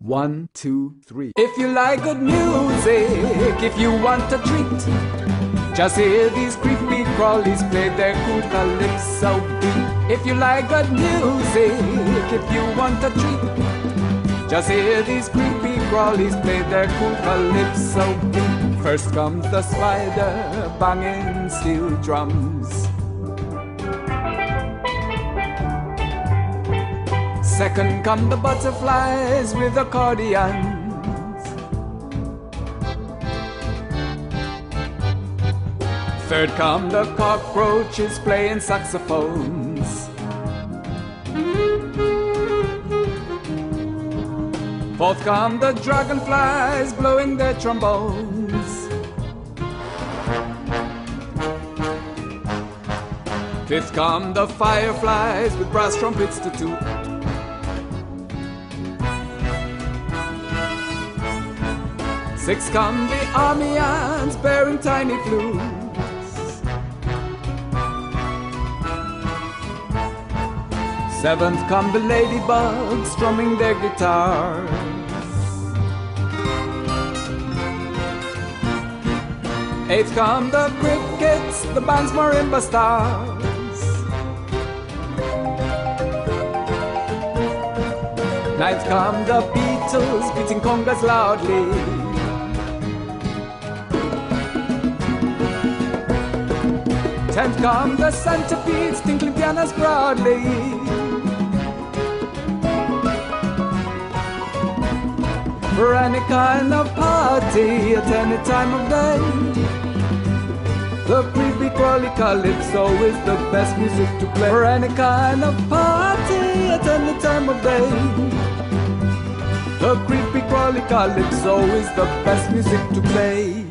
One, two, three. If you like good music, if you want a treat, just hear these creepy crawlies play their cool calypso beat. If you like good music, if you want a treat, just hear these creepy crawlies play their cool calypso beat. First comes the spider banging steel drums. Second come the butterflies with accordions. Third come the cockroaches playing saxophones. Fourth come the dragonflies blowing their trombones. Fifth come the fireflies with brass trumpets to toot. Six come the army ants bearing tiny flutes. Seventh come the ladybugs strumming their guitars. Eighth come the crickets, the band's marimba stars. Ninth come the beetles beating congas loudly. Tenth come the centipedes tinkling pianos broadly. For any kind of party at any time of day. The creepy crawly calypso is the best music to play. For any kind of party at any time of day. The creepy crawly calypso is the best music to play.